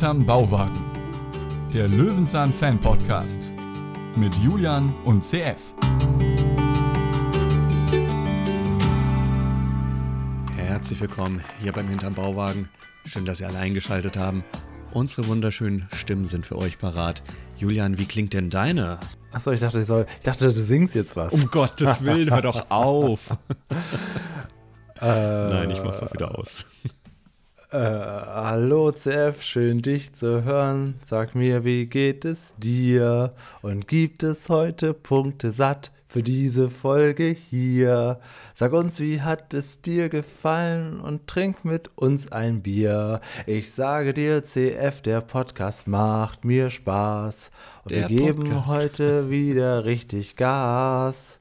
Hinterm Bauwagen. Der Löwenzahn Fan Podcast. Mit Julian und CF. Herzlich willkommen hier beim Hinterm Bauwagen. Schön, dass Sie alle eingeschaltet haben. Unsere wunderschönen Stimmen sind für euch parat. Julian, wie klingt denn deine? Achso, ich dachte, ich, soll, ich dachte, du singst jetzt was. Um Gottes Willen, hör doch auf. Nein, ich mach's auch wieder aus. Äh, hallo CF, schön dich zu hören. Sag mir, wie geht es dir? Und gibt es heute Punkte satt für diese Folge hier? Sag uns, wie hat es dir gefallen und trink mit uns ein Bier. Ich sage dir, CF, der Podcast macht mir Spaß. Und Der wir geben Podcast. heute wieder richtig Gas.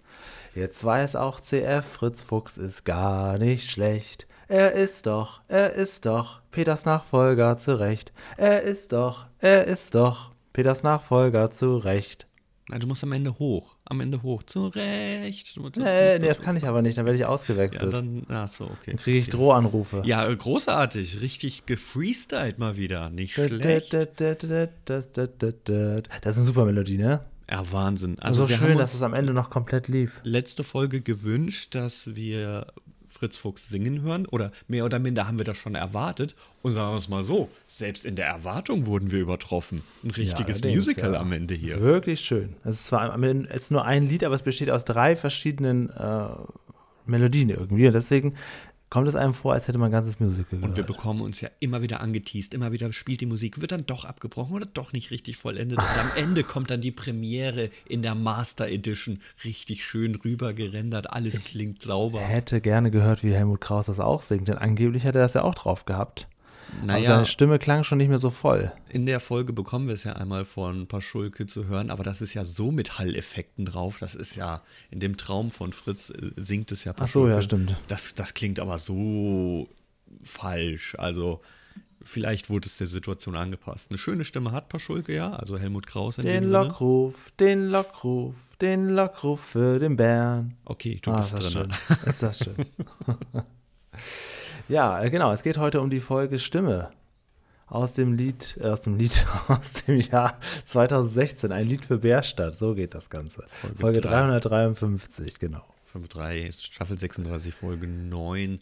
Jetzt weiß auch CF, Fritz Fuchs ist gar nicht schlecht. Er ist doch, er ist doch Peters Nachfolger zu Recht. Er ist doch, er ist doch Peters Nachfolger zu Recht. Na, du musst am Ende hoch. Am Ende hoch. Du musst- das Nee, nee, das kann ich aber nicht, dann werde ich Ja, ausgewechselt. dann, ach so, okay. dann kriege ich. Drohanrufe. Ja, äh, großartig. Richtig gefreestylt mal wieder. Nicht schlecht. Das ist eine super Melodie, ne? Ja, Wahnsinn. Also, so schön, dass es am Ende noch komplett lief. letzte Folge gewünscht, dass wir Fritz Fuchs singen hören. Oder mehr oder minder haben wir das schon erwartet. Und sagen wir es mal so, selbst in der Erwartung wurden wir übertroffen. Ein richtiges allerdings, Musical ja. am Ende hier. Wirklich schön. Es ist zwar es ist nur ein Lied, aber es besteht aus drei verschiedenen äh, Melodien irgendwie. Und deswegen kommt es einem vor, als hätte man ein ganzes Musical Und wir gehört. bekommen uns ja immer wieder angeteased, immer wieder spielt die Musik, wird dann doch abgebrochen oder doch nicht richtig vollendet. Und am Ende kommt dann die Premiere in der Master Edition, richtig schön rüber gerendert, alles klingt sauber. hätte gerne gehört, wie Helmut Kraus das auch singt, denn angeblich hat er das ja auch drauf gehabt. Naja, seine Stimme klang schon nicht mehr so voll. in der Folge bekommen wir es ja einmal von Paschulke zu hören, aber das ist ja so mit Halleffekten drauf, das ist ja in dem Traum von Fritz äh, singt es ja Ach so, ja, Paschulke. stimmt. Das, das klingt aber so falsch, also vielleicht wurde es der Situation angepasst. Eine schöne Stimme hat Paschulke ja, also Helmut Kraus in Den dem Sinne. Lockruf, den Lockruf, den Lockruf für den Bären. Okay, du Ah, bist ist das drin. schön. Ist das schön. ja, äh, genau. Es geht heute um die Folge Stimme. Aus dem Lied, äh, aus dem Lied, aus dem Jahr 2016. Ein Lied für Bärstadt. So geht das Ganze. Folge Folge, drei. 353, genau. 5.3 ist Staffel 36, Folge 9.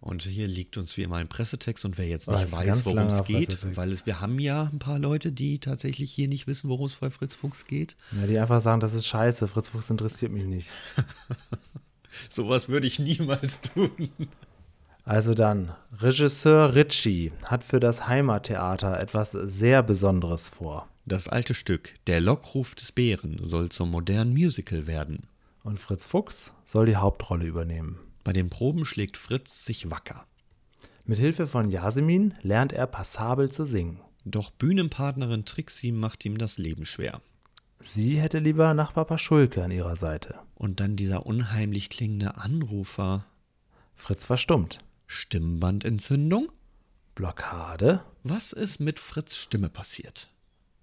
Und hier liegt uns wie immer ein Pressetext. Und wer jetzt nicht ein weiß, worum es geht, weil es, wir haben ja ein paar Leute, die tatsächlich hier nicht wissen, worum es bei Fritz Fuchs geht. Ja, die einfach sagen, das ist scheiße. Fritz Fuchs interessiert mich nicht. Sowas würde ich niemals tun. Also dann, Regisseur Ritchie hat für das Heimattheater etwas sehr Besonderes vor. Das alte Stück Der Lockruf des Bären soll zum modernen Musical werden. Und Fritz Fuchs soll die Hauptrolle übernehmen. Bei den Proben schlägt Fritz sich wacker. Mit Hilfe von Yasemin lernt er passabel zu singen. Doch Bühnenpartnerin Trixie macht ihm das Leben schwer. Sie hätte lieber Nachbar Paschulke an ihrer Seite. Und dann dieser unheimlich klingende Anrufer. Fritz verstummt. Stimmbandentzündung? Blockade? Was ist mit Fritz Stimme passiert?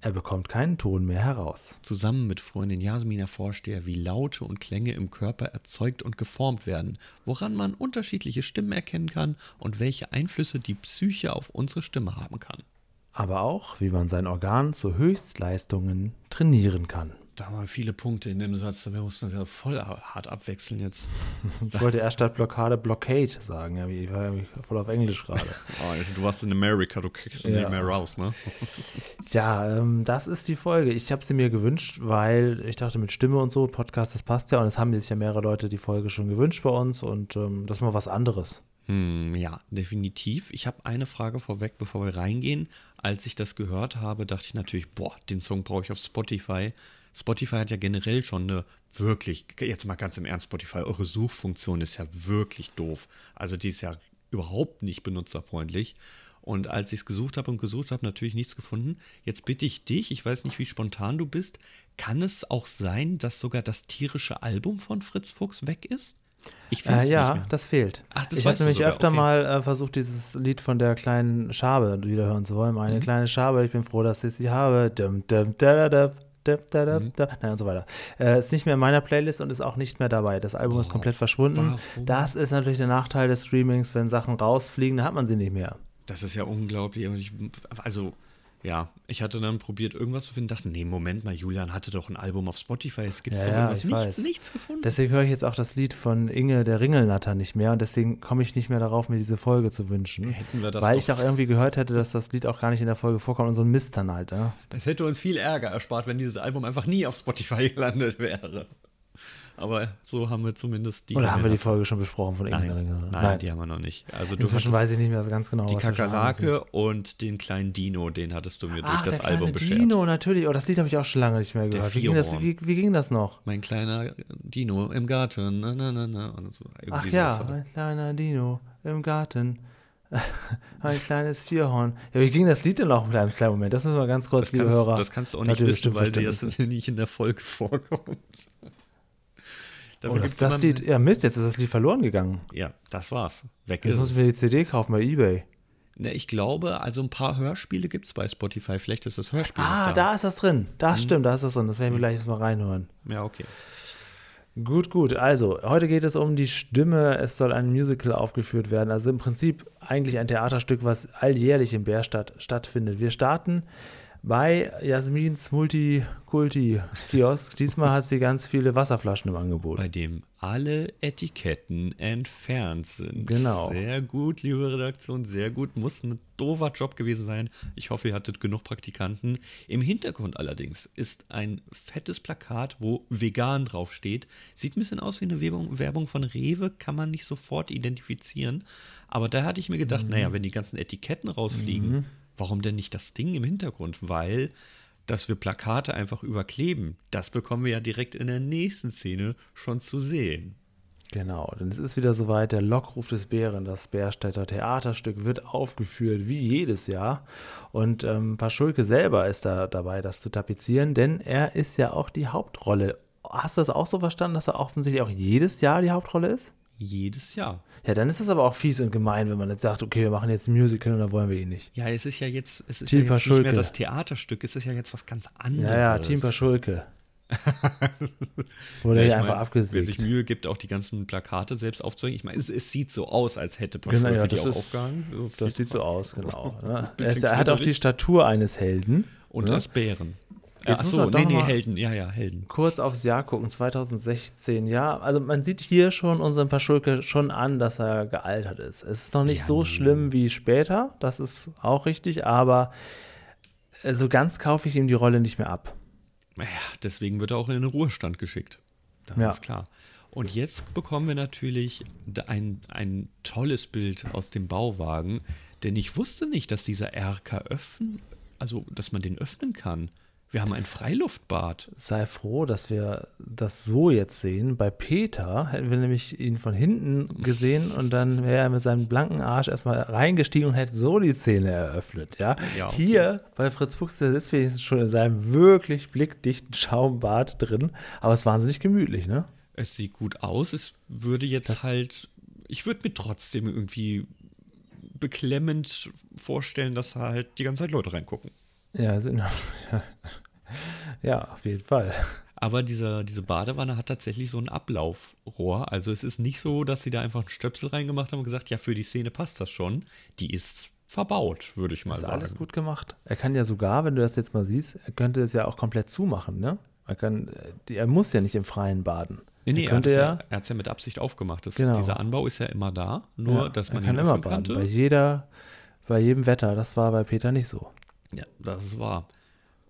Er bekommt keinen Ton mehr heraus. Zusammen mit Freundin Jasmin erforscht er, wie Laute und Klänge im Körper erzeugt und geformt werden, woran man unterschiedliche Stimmen erkennen kann und welche Einflüsse die Psyche auf unsere Stimme haben kann. Aber auch, wie man sein Organ zu Höchstleistungen trainieren kann. Da waren viele Punkte in dem Satz, wir mussten das ja voll hart abwechseln jetzt. Ich wollte erst statt Blockade Blockade sagen, ja, ich war irgendwie voll auf Englisch gerade. Oh, du warst in Amerika, du kriegst Ja. nicht mehr raus, ne? Ja, ähm, das ist die Folge. Ich habe sie mir gewünscht, weil ich dachte, mit Stimme und so, Podcast, das passt ja. Und es haben sich ja mehrere Leute die Folge schon gewünscht bei uns. Und ähm, das ist mal was anderes. Hm, ja, definitiv. Ich habe eine Frage vorweg, bevor wir reingehen. Als ich das gehört habe, dachte ich natürlich, boah, den Song brauche ich auf Spotify. Spotify hat ja generell schon eine wirklich, jetzt mal ganz im Ernst, Spotify, eure Suchfunktion ist ja wirklich doof. Also die ist ja überhaupt nicht benutzerfreundlich. Und als ich es gesucht habe und gesucht habe, natürlich nichts gefunden. Jetzt bitte ich dich, ich weiß nicht, wie spontan du bist, kann es auch sein, dass sogar das tierische Album von Fritz Fuchs weg ist? Ich finde Äh, es ja, das fehlt. Ach, das ich habe nämlich sogar, öfter okay. mal äh, versucht, dieses Lied von der kleinen Schabe wieder hören zu wollen. Mhm. Meine kleine Schabe, ich bin froh, dass ich sie habe. Dum, dum, da, da, da, da, da, Mhm. da. Nein, und so weiter. Äh, ist nicht mehr in meiner Playlist und ist auch nicht mehr dabei. Das Album ist komplett verschwunden. warum? Das ist natürlich der Nachteil des Streamings, wenn Sachen rausfliegen, dann hat man sie nicht mehr. Das ist ja unglaublich. Ich, also, Ja, ich hatte dann probiert, irgendwas zu finden, dachte, nee, Moment mal, Julian hatte doch ein Album auf Spotify, es gibt Ja, doch irgendwas. ich Nichts, weiß. nichts gefunden. Deswegen höre ich jetzt auch das Lied von Inge der Ringelnatter nicht mehr und deswegen komme ich nicht mehr darauf, mir diese Folge zu wünschen. Hätten wir das weil doch- ich auch irgendwie gehört hätte, dass das Lied auch gar nicht in der Folge vorkommt und so ein Mist dann halt. Ja? Das hätte uns viel Ärger erspart, wenn dieses Album einfach nie auf Spotify gelandet wäre. Aber so haben wir zumindest die. Oder haben wir die Folge? Schon besprochen von Nein, der nein, Ringelnatter? die haben wir noch nicht. Also Inzwischen weiß ich nicht mehr so ganz genau. die. Kakerlake und den kleinen Dino, den hattest du mir durch Ach, das der Album beschert. Dino, natürlich. Oh, das Lied habe ich auch schon lange nicht mehr gehört. Wie ging, das, wie, wie ging das noch? Mein kleiner Dino im Garten. Na, na, na, na. Und so. Ach ja, hat er. ein kleiner Dino im Garten. ein kleines Vierhorn. Ja, wie ging das Lied denn noch mit einem kleinen Moment? Das müssen wir ganz kurz, Das liebe kannst, Hörer. das kannst du auch nicht wissen, weil Verständnis erst nicht in der Folge vorkommt. Oh, Dafür das, gibt's das immer- Lied, ja Mist, jetzt ist das Lied verloren gegangen. Ja, das war's. Weg Jetzt ist es. mir die CD kaufen bei Ebay. Ne, ich glaube, also ein paar Hörspiele gibt es bei Spotify. Vielleicht ist das Hörspiel. Ah, da ist das drin. Das stimmt, da ist das drin. Das werden wir gleich mal reinhören. Ja, okay. Gut, gut. Also, heute geht es um die Stimme. Es soll ein Musical aufgeführt werden. Also im Prinzip eigentlich ein Theaterstück, was alljährlich in Bärstadt stattfindet. Wir starten bei Jasmins Multikulti-Kiosk. Diesmal hat sie ganz viele Wasserflaschen im Angebot. Bei dem alle Etiketten entfernt sind. Genau. Sehr gut, liebe Redaktion, sehr gut. Muss ein doofer Job gewesen sein. Ich hoffe, ihr hattet genug Praktikanten. Im Hintergrund allerdings ist ein fettes Plakat, wo vegan draufsteht. Sieht ein bisschen aus wie eine Werbung, Werbung von Rewe, kann man nicht sofort identifizieren. Aber da hatte ich mir gedacht, naja, wenn die ganzen Etiketten rausfliegen, warum denn nicht das Ding im Hintergrund? Weil dass wir Plakate einfach überkleben, das bekommen wir ja direkt in der nächsten Szene schon zu sehen. Genau, denn es ist wieder soweit, der Lockruf des Bären, das Bärstädter Theaterstück wird aufgeführt, wie jedes Jahr. Und ähm, Paschulke selber ist da dabei, das zu tapezieren, denn er ist ja auch die Hauptrolle. Hast du das auch so verstanden, dass er offensichtlich auch jedes Jahr die Hauptrolle ist? Jedes Jahr. Ja, dann ist es aber auch fies und gemein, wenn man jetzt sagt, okay, wir machen jetzt ein Musical und dann wollen wir ihn nicht. Ja, es ist ja jetzt, es ist Team ja jetzt nicht mehr das Theaterstück, es ist ja jetzt was ganz anderes. Ja, ja, Team Paschulke. Wurde Ja, ich einfach mein, Wer sich. Mühe gibt, auch die ganzen Plakate selbst aufzuhängen. Ich meine, es, es sieht so aus, als hätte Genau, Paschulke ja, die das, auch ist, aufgehangen. das sieht so aus, genau. Ne? Er, ist, er hat auch die. Statur eines Helden. Und ne? als Bären. Jetzt man doch nee, nee, Helden. Ja, ja, Helden. kurz aufs Jahr gucken, 2016, ja. Also man sieht hier schon unseren Paschulke schon an, dass er gealtert ist. Es ist noch nicht Ja, so schlimm wie später, das ist auch richtig, aber äh, so ganz kaufe ich ihm die Rolle nicht mehr ab. Naja, deswegen wird er auch in den Ruhestand geschickt. Das Ja. ist klar. Und jetzt bekommen wir natürlich ein, ein tolles Bild aus dem Bauwagen, denn ich wusste nicht, dass dieser RK öffnen, also dass man den öffnen kann. Wir haben ein Freiluftbad. Sei froh, dass wir das so jetzt sehen. Bei Peter hätten wir nämlich ihn von hinten gesehen und dann wäre er mit seinem blanken Arsch erstmal reingestiegen und hätte so die Szene eröffnet. Ja, Ja, okay. hier bei Fritz Fuchs, der sitzt wenigstens schon in seinem wirklich blickdichten Schaumbad drin, aber es ist wahnsinnig gemütlich, ne? Es sieht gut aus. Es würde jetzt halt, ich würde mir trotzdem irgendwie beklemmend vorstellen, dass da halt die ganze Zeit Leute reingucken. Ja, sind, ja, auf jeden Fall. Aber dieser, diese Badewanne hat tatsächlich so ein Ablaufrohr. Also es ist nicht so, dass sie da einfach einen Stöpsel reingemacht haben und gesagt, ja, für die Szene passt das schon. Die ist verbaut, würde ich mal ist sagen. alles gut gemacht. Er kann ja sogar, wenn du das jetzt mal siehst, er könnte es ja auch komplett zumachen, ne? Er, kann, er muss ja nicht im Freien baden. Nee, nee, er er könnte hat ja, es ja, er ja mit Absicht aufgemacht. Das, Genau. Dieser Anbau ist ja immer da, nur ja, dass man er kann ihn immer baden. konnte. Bei jeder, bei jedem Wetter. Das war bei Peter nicht so. Ja, das ist wahr.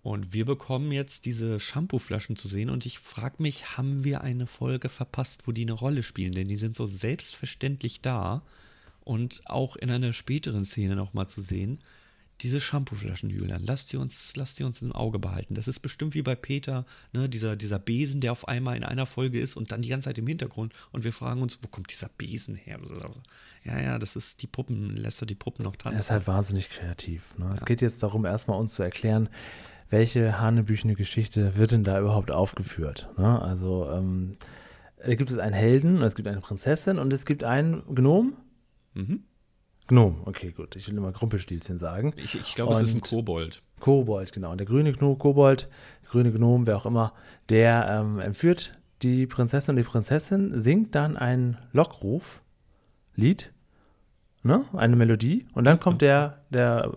Und wir bekommen jetzt diese Shampooflaschen zu sehen und ich frage mich, haben wir eine Folge verpasst, wo die eine Rolle spielen? Denn die sind so selbstverständlich da und auch in einer späteren Szene nochmal zu sehen. Diese Shampooflaschen, Julian, lasst die uns, lasst die uns im Auge behalten. Das ist bestimmt wie bei Peter, ne, dieser, dieser Besen, der auf einmal in einer Folge ist und dann die ganze Zeit im Hintergrund. Und wir fragen uns, wo kommt dieser Besen her? Ja, ja, das ist die Puppen, lässt er die Puppen noch tanzen. Er ist halt wahnsinnig kreativ. Ne? Es geht jetzt darum, erstmal uns zu erklären, welche hanebüchene Geschichte wird denn da überhaupt aufgeführt. Ne? Also ähm, da gibt es einen Helden, es gibt eine Prinzessin und es gibt einen Gnom. Mhm. Gnom, okay, gut. Ich will immer Grumpelstilzchen sagen. Ich, ich glaube, es ist ein Kobold. Kobold, genau. Und der grüne Gnom, Kobold, der grüne Gnom, wer auch immer, der ähm, entführt die Prinzessin und die Prinzessin singt dann ein Lockruf, Lied, ne? eine Melodie. Und dann kommt der, der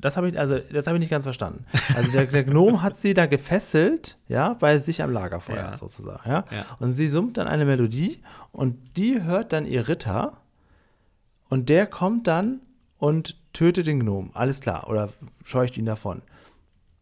das habe ich, also, das habe ich nicht ganz verstanden. Also der, der Gnom hat sie da gefesselt, ja, bei sich am Lagerfeuer Ja. sozusagen, ja? Ja. Und sie summt dann eine Melodie und die hört dann ihr Ritter und der kommt dann und tötet den Gnom. Alles klar. Oder scheucht ihn davon.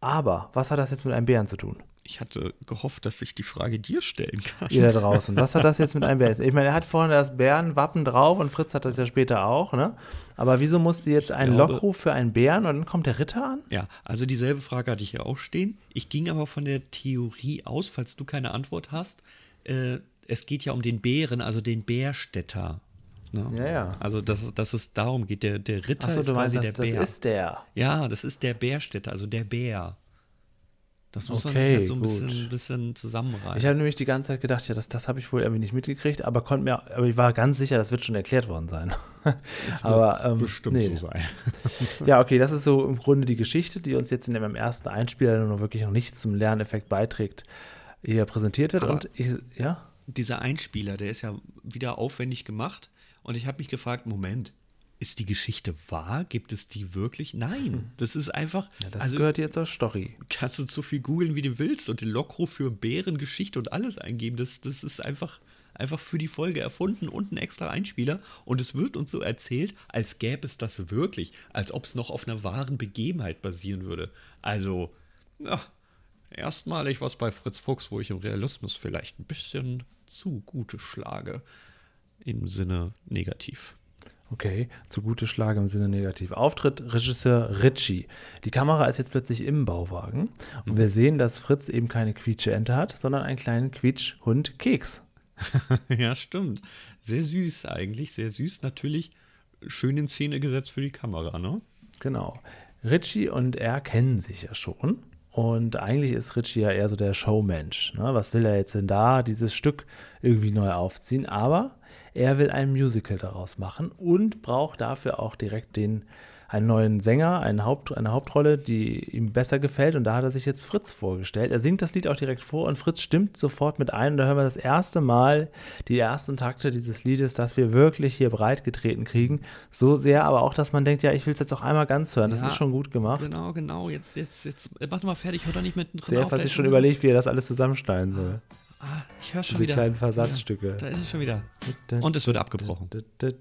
Aber was hat das jetzt mit einem Bären zu tun? Ich hatte gehofft, dass ich die Frage dir stellen kann. Ihr da draußen. Was hat das jetzt mit einem Bären? Ich meine, er hat vorne das Bärenwappen drauf und Fritz hat das ja später auch, ne? Aber wieso musste jetzt ein Lockruf für einen Bären und dann kommt der Ritter an? Ja, also dieselbe Frage hatte ich ja auch stehen. Ich ging aber von der Theorie aus, falls du keine Antwort hast. Äh, es geht ja um den Bären, also den Bärstädter. Ne? Ja, ja. Also, dass, dass es darum geht, der, der Ritter Achso, ist meinst, quasi das, der das Bär. ist der. ja, das ist der Bärstädter, also der Bär. Das muss man Okay, sich halt so ein bisschen, bisschen zusammenreißen. Ich habe nämlich die ganze Zeit gedacht, ja, das, das habe ich wohl irgendwie nicht mitgekriegt, aber konnte mir, aber ich war ganz sicher, das wird schon erklärt worden sein. Es wird aber ähm, bestimmt nee. so sein. Ja, okay, das ist so im Grunde die Geschichte, die uns jetzt in dem ersten Einspieler, der nur wirklich noch nichts zum Lerneffekt beiträgt, hier präsentiert wird. Aber- und ich, ja, Dieser Einspieler, der ist ja wieder aufwendig gemacht. Und ich habe mich gefragt, Moment, ist die Geschichte wahr? Gibt es die wirklich? Nein, das ist einfach. ja das also gehört jetzt zur Story. kannst du so viel googeln, wie du willst und den Lockruf für Bärengeschichte und alles eingeben. Das, das ist einfach, einfach für die Folge erfunden und ein extra Einspieler. Und es wird uns so erzählt, als gäbe es das wirklich, als ob es noch auf einer wahren Begebenheit basieren würde. Also, ja, erstmalig was bei Fritz Fuchs, wo ich im Realismus vielleicht ein bisschen zu gute schlage. Im Sinne negativ. Okay, zugute Schlage im Sinne negativ. Auftritt Regisseur Ritchie. Die Kamera ist jetzt plötzlich im Bauwagen und wir sehen, dass Fritz eben keine Quietscheente hat, sondern einen kleinen Quietschhund Keks. ja, stimmt. Sehr süß eigentlich, sehr süß. Natürlich schön in Szene gesetzt für die Kamera, ne? Genau. Ritchie und er kennen sich ja schon. Und eigentlich ist Ritchie ja eher so der Showmensch. Ne? Was will er jetzt denn da, dieses Stück irgendwie neu aufziehen? Aber er will ein Musical daraus machen und braucht dafür auch direkt den, einen neuen Sänger, einen Haupt, eine Hauptrolle, die ihm besser gefällt. Und da hat er sich jetzt Fritz vorgestellt. Er singt das Lied auch direkt vor und Fritz stimmt sofort mit ein. Und da hören wir das erste Mal die ersten Takte dieses Liedes, das wir wirklich hier breit getreten kriegen. So sehr, aber auch, dass man denkt, ja, ich will es jetzt auch einmal ganz hören. Das Ja, ist schon gut gemacht. Genau, genau. Jetzt, jetzt, jetzt, mach doch mal fertig, hör doch nicht mittendrin Sehr auf. sich ist schon überlegt, wie er das alles zusammenschneiden soll. Ah, ich höre schon Diese wieder. kleinen Versatzstücke. Da ist es schon wieder. Und es wird abgebrochen.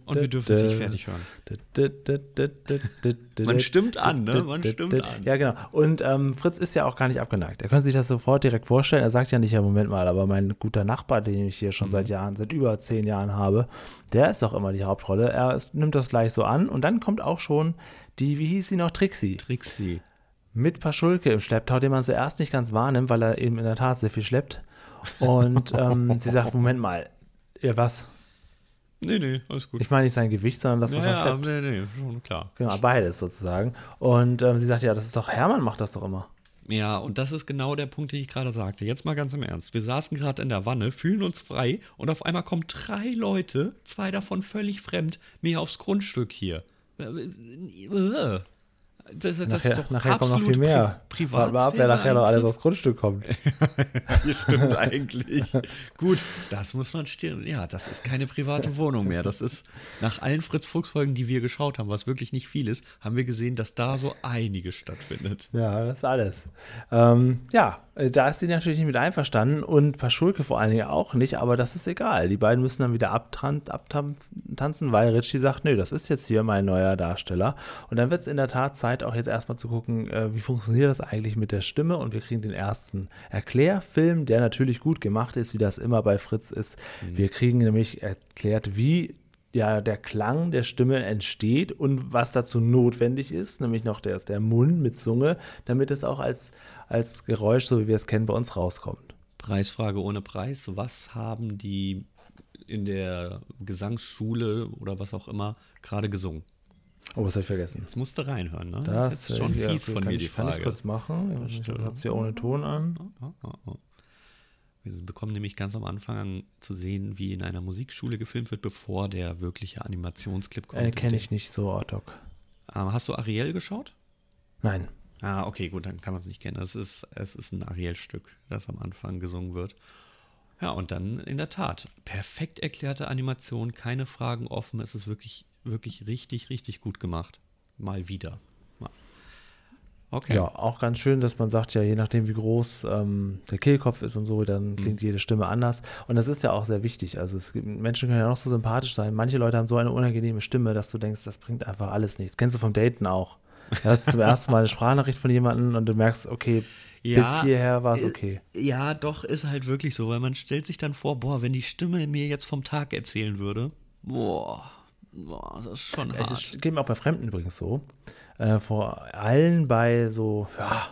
Und wir dürfen es nicht fertig hören. Man stimmt an, ne? Man stimmt an. Ja, genau. Und ähm, Fritz ist ja auch gar nicht abgeneigt. Er könnte sich das sofort direkt vorstellen. Er sagt ja nicht, ja, Moment mal, aber mein guter Nachbar, den ich hier schon Mhm. seit Jahren, seit über zehn Jahren habe, der ist doch immer die Hauptrolle. Er ist, nimmt das gleich so an. Und dann kommt auch schon die, wie hieß sie noch, Trixie. Trixie. mit Paschulke im Schlepptau, den man zuerst nicht ganz wahrnimmt, weil er eben in der Tat sehr viel schleppt. Und ähm, sie sagt, Moment mal, ja was? Nee, nee, alles gut. Ich meine nicht sein Gewicht, sondern das, was ja, er ja, schleppt. nee, nee, schon klar. Genau, beides sozusagen. Und ähm, sie sagt, ja, das ist doch, Hermann macht das doch immer. Ja, und das ist genau der Punkt, den ich gerade sagte. Jetzt mal ganz im Ernst. Wir saßen gerade in der Wanne, fühlen uns frei und auf einmal kommen drei Leute, zwei davon völlig fremd, mir aufs Grundstück hier. Äh, Das, das Nachher, ist doch nachher kommt noch viel mehr. Pri Warten wir ab, wer nachher noch alles aufs Grundstück kommt. Hier stimmt eigentlich. Gut, das muss man stehen. Ja, das ist keine private Wohnung mehr. Das ist nach allen Fritz-Fuchs-Folgen, die wir geschaut haben, was wirklich nicht viel ist, haben wir gesehen, dass da so einiges stattfindet. Ja, das ist alles. Ähm, ja, da ist sie natürlich nicht mit einverstanden und Paschulke vor allen Dingen auch nicht, aber das ist egal. Die beiden müssen dann wieder abtanzen, weil Ritchie sagt, nee, das ist jetzt hier mein neuer Darsteller. Und dann wird es in der Tat Zeit, auch jetzt erstmal zu gucken, äh, wie funktioniert das eigentlich mit der Stimme und wir kriegen den ersten Erklärfilm, der natürlich gut gemacht ist, wie das immer bei Fritz ist. Wir kriegen nämlich erklärt, wie ja, der Klang der Stimme entsteht und was dazu notwendig ist, nämlich noch der, der Mund mit Zunge, damit es auch als, als Geräusch, so wie wir es kennen, bei uns rauskommt. Preisfrage ohne Preis. Was haben die in der Gesangsschule oder was auch immer gerade gesungen? Oh, was habe ich vergessen? Jetzt musst du reinhören, ne? Das ist jetzt schon fies von mir ich, die Kann ich Frage. kurz machen? Ich habe es ja ohne Ton an. Oh, oh, oh. Wir bekommen nämlich ganz am Anfang zu sehen, wie in einer Musikschule gefilmt wird, bevor der wirkliche Animationsclip kommt. Äh, Kenne ich nicht so hoc. Ähm, hast du Ariel geschaut? Nein. Ah, okay, gut, dann kann man es nicht kennen. Es ist, es ist ein Ariel-Stück, das am Anfang gesungen wird. Ja, und dann in der Tat, perfekt erklärte Animation, keine Fragen offen. Es ist wirklich, wirklich richtig, richtig gut gemacht. Mal wieder. Ja. Okay. Ja, auch ganz schön, dass man sagt, ja, je nachdem, wie groß ähm, der Kehlkopf ist und so, dann klingt jede Stimme anders. Und das ist ja auch sehr wichtig. Also es gibt, Menschen können ja noch so sympathisch sein. Manche Leute haben so eine unangenehme Stimme, dass du denkst, das bringt einfach alles nichts. Kennst du vom Daten auch? Du hast zum ersten Mal eine Sprachnachricht von jemandem und du merkst, okay, bis hierher war es äh, okay. Ja, doch, ist halt wirklich so, weil man stellt sich dann vor, boah, wenn die Stimme mir jetzt vom Tag erzählen würde, boah, boah das ist schon Es hart. ist, geht mir auch bei Fremden übrigens so. Äh, vor allem bei so ja,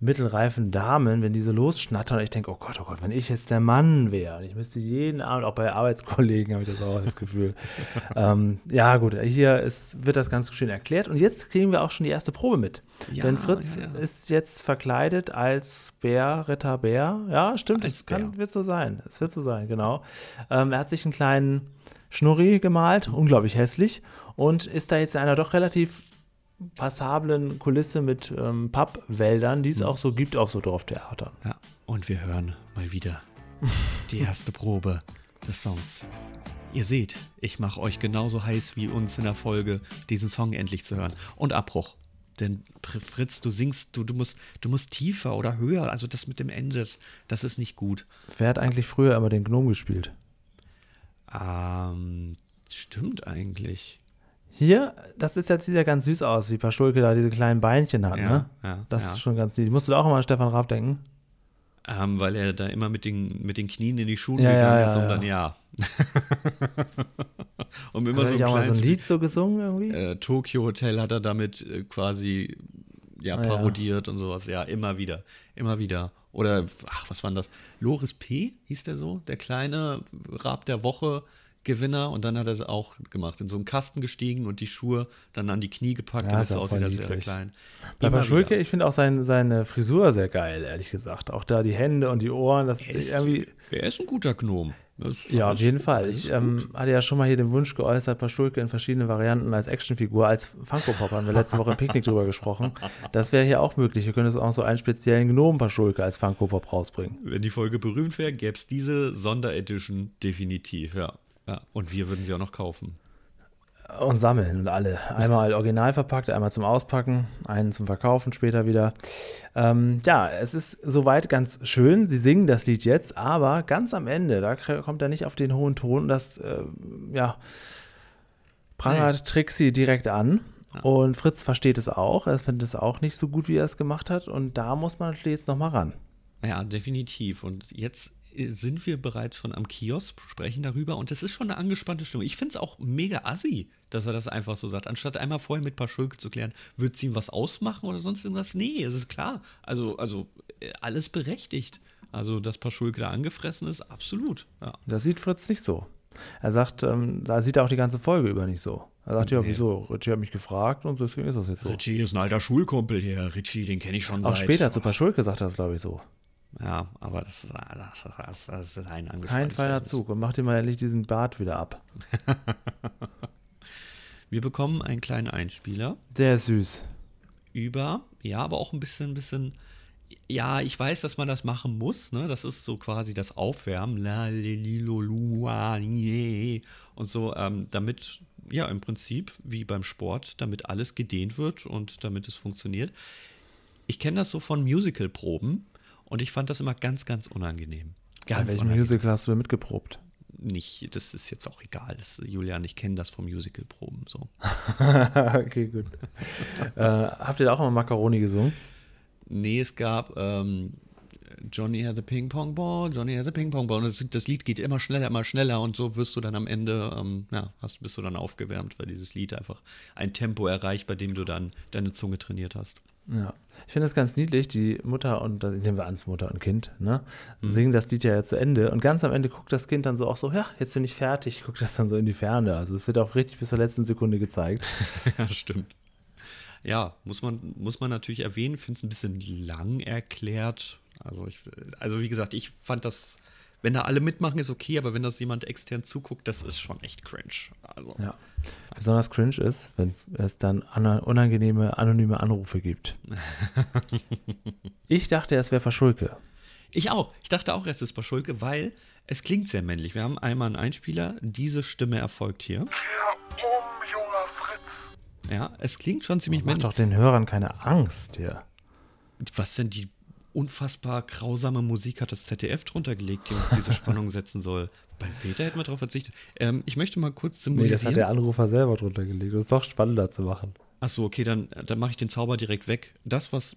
mittelreifen Damen, wenn die so losschnattern, ich denke, oh Gott, oh Gott, wenn ich jetzt der Mann wäre, ich müsste jeden Abend, auch bei Arbeitskollegen habe ich das auch das Gefühl. ähm, ja, gut, hier ist, wird das ganz schön erklärt und jetzt kriegen wir auch schon die erste Probe mit. Ja, Denn Fritz ja, ist jetzt verkleidet als Bär, Ritter Bär. Ja, stimmt, es kann, wird so sein. Es wird so sein, genau. Ähm, er hat sich einen kleinen Schnurri gemalt, unglaublich hässlich, und ist da jetzt in einer doch relativ passablen Kulisse mit ähm, Pappwäldern, die es auch so gibt auf so Dorftheatern. Ja, und wir hören mal wieder die erste Probe des Songs. Ihr seht, ich mache euch genauso heiß wie uns in der Folge, diesen Song endlich zu hören. Und Abbruch. Denn Fr- Fritz, du singst, du, du, musst, du musst tiefer oder höher. Also das mit dem Ende, das, das ist nicht gut. Wer hat eigentlich früher immer den Gnom gespielt? Ähm, stimmt eigentlich. Hier, das ist jetzt sieht ja ganz süß aus, wie Paschulke da diese kleinen Beinchen hat, Ja, ne? ja, das ja. ist schon ganz niedlich. Musst du da auch immer an Stefan Raab denken? Ähm, weil er da immer mit den, mit den Knien in die Schuhe Ja, gegangen ja, ist ja, und dann ja. und immer Hat so er ein auch mal so kleines ein Lied so gesungen irgendwie? äh, Tokyo Hotel hat er damit äh, quasi ja, Ah, parodiert und sowas. Ja, immer wieder. Immer wieder. Oder, ach, was war denn das? Loris P. hieß der so? Der kleine Rab der Woche Gewinner. Und dann hat er es auch gemacht. In so einen Kasten gestiegen und die Schuhe dann an die Knie gepackt, Ja, damit ist es auch aussieht, als wäre er klein. Bei Immer Paschulke, wieder. ich finde auch sein, seine Frisur sehr geil, ehrlich gesagt. Auch da die Hände und die Ohren, das Er ist irgendwie. er ist ein guter Gnom. Das- Ja, auf jeden Fall. Ich ähm, hatte ja schon mal hier den Wunsch geäußert, Paschulke in verschiedenen Varianten als Actionfigur, als Funko-Pop haben wir letzte Woche im Picknick drüber gesprochen. Das wäre hier auch möglich. Ihr könnt auch so einen speziellen Gnomen-Paschulke als Funko-Pop rausbringen. Wenn die Folge berühmt wäre, gäbe es diese Sonderedition definitiv, ja. Ja. Und wir würden sie auch noch kaufen. Und sammeln und alle. Einmal original verpackt, einmal zum Auspacken, einen zum Verkaufen später wieder. Ähm, ja, es ist soweit ganz schön. Sie singen das Lied jetzt, aber ganz am Ende, da kommt er nicht auf den hohen Ton. Das, äh, ja, prangert Trixie direkt an. Und Fritz versteht es auch. Er findet es auch nicht so gut, wie er es gemacht hat. Und da muss man natürlich jetzt nochmal ran. Ja, definitiv. Und jetzt sind wir bereits schon am Kiosk, sprechen darüber und es ist schon eine angespannte Stimmung. Ich finde es auch mega assi, dass er das einfach so sagt. Anstatt einmal vorher mit Paschulke zu klären, wird sie ihm was ausmachen oder sonst irgendwas? Nee, es ist klar. Also, also äh, alles berechtigt. Also, dass Paschulke da angefressen ist, absolut. Ja. Das sieht Fritz nicht so. Er sagt, ähm, da sieht er auch die ganze Folge über nicht so. Er sagt, ja, Nee. wieso? Richie hat mich gefragt und deswegen ist das jetzt so. Richie ist ein alter Schulkumpel hier. Richie, den kenne ich schon Auch seit. später zu Paschulke sagt er das, glaube ich, so. Ja, aber das, das, das, das ist ein angespanntes Kein feiner. Zug und mach dir mal endlich diesen Bart wieder ab. Wir bekommen einen kleinen Einspieler. Der ist süß. über, ja, aber auch ein bisschen, bisschen, ja, ich weiß, dass man das machen muss, ne? Das ist so quasi das Aufwärmen, la, li, li, lo, lu, je, und so, ähm, damit, ja, im Prinzip, wie beim Sport, damit alles gedehnt wird und damit es funktioniert. Ich kenne das so von Musical-Proben und ich fand das immer ganz, ganz unangenehm. Bei Ganz welchem unangenehm. Musical hast du denn mitgeprobt? Nicht, das ist jetzt auch egal. Das, Julian, ich kenne das von Musical-Proben so. okay, gut. äh, habt ihr da auch immer Macaroni gesungen? Nee, es gab ähm, Johnny has a Ping Pong Ball, Johnny has a Ping Pong Ball. Und das, das Lied geht immer schneller, immer schneller und so wirst du dann am Ende, ähm, ja, hast, bist du dann aufgewärmt, weil dieses Lied einfach ein Tempo erreicht, bei dem du dann deine Zunge trainiert hast. Ja. Ich finde das ganz niedlich. Die Mutter und, ich nehme wir an, es ist Mutter und Kind, ne? Mhm. Singen das Lied ja zu Ende. Und ganz am Ende guckt das Kind dann so auch so, ja, jetzt bin ich fertig. Guckt das dann so in die Ferne. Also es wird auch richtig bis zur letzten Sekunde gezeigt. ja, stimmt. Ja, muss man, muss man natürlich erwähnen, finde es ein bisschen lang erklärt. Also, ich, also wie gesagt, ich fand das, wenn da alle mitmachen, ist okay, aber wenn das jemand extern zuguckt, das ist schon echt cringe. Also, Ja. Besonders cringe ist, wenn es dann unangenehme, anonyme Anrufe gibt. ich dachte, es wäre Paschulke. Ich auch. Ich dachte auch, es ist Paschulke, weil es klingt sehr männlich. Wir haben einmal einen Einspieler, diese Stimme erfolgt hier. Kehr um, junger Fritz. Ja, es klingt schon ziemlich Mach männlich. doch den Hörern keine Angst hier. Was denn die unfassbar grausame Musik hat das ZDF drunter gelegt, die uns diese Spannung setzen soll. Bei Peter hätten wir darauf verzichtet. Ähm, ich möchte mal kurz Nee, das symbolisieren. hat der Anrufer selber drunter gelegt. Das ist doch spannender zu machen. Achso, okay, dann, dann mache ich den Zauber direkt weg. Das, was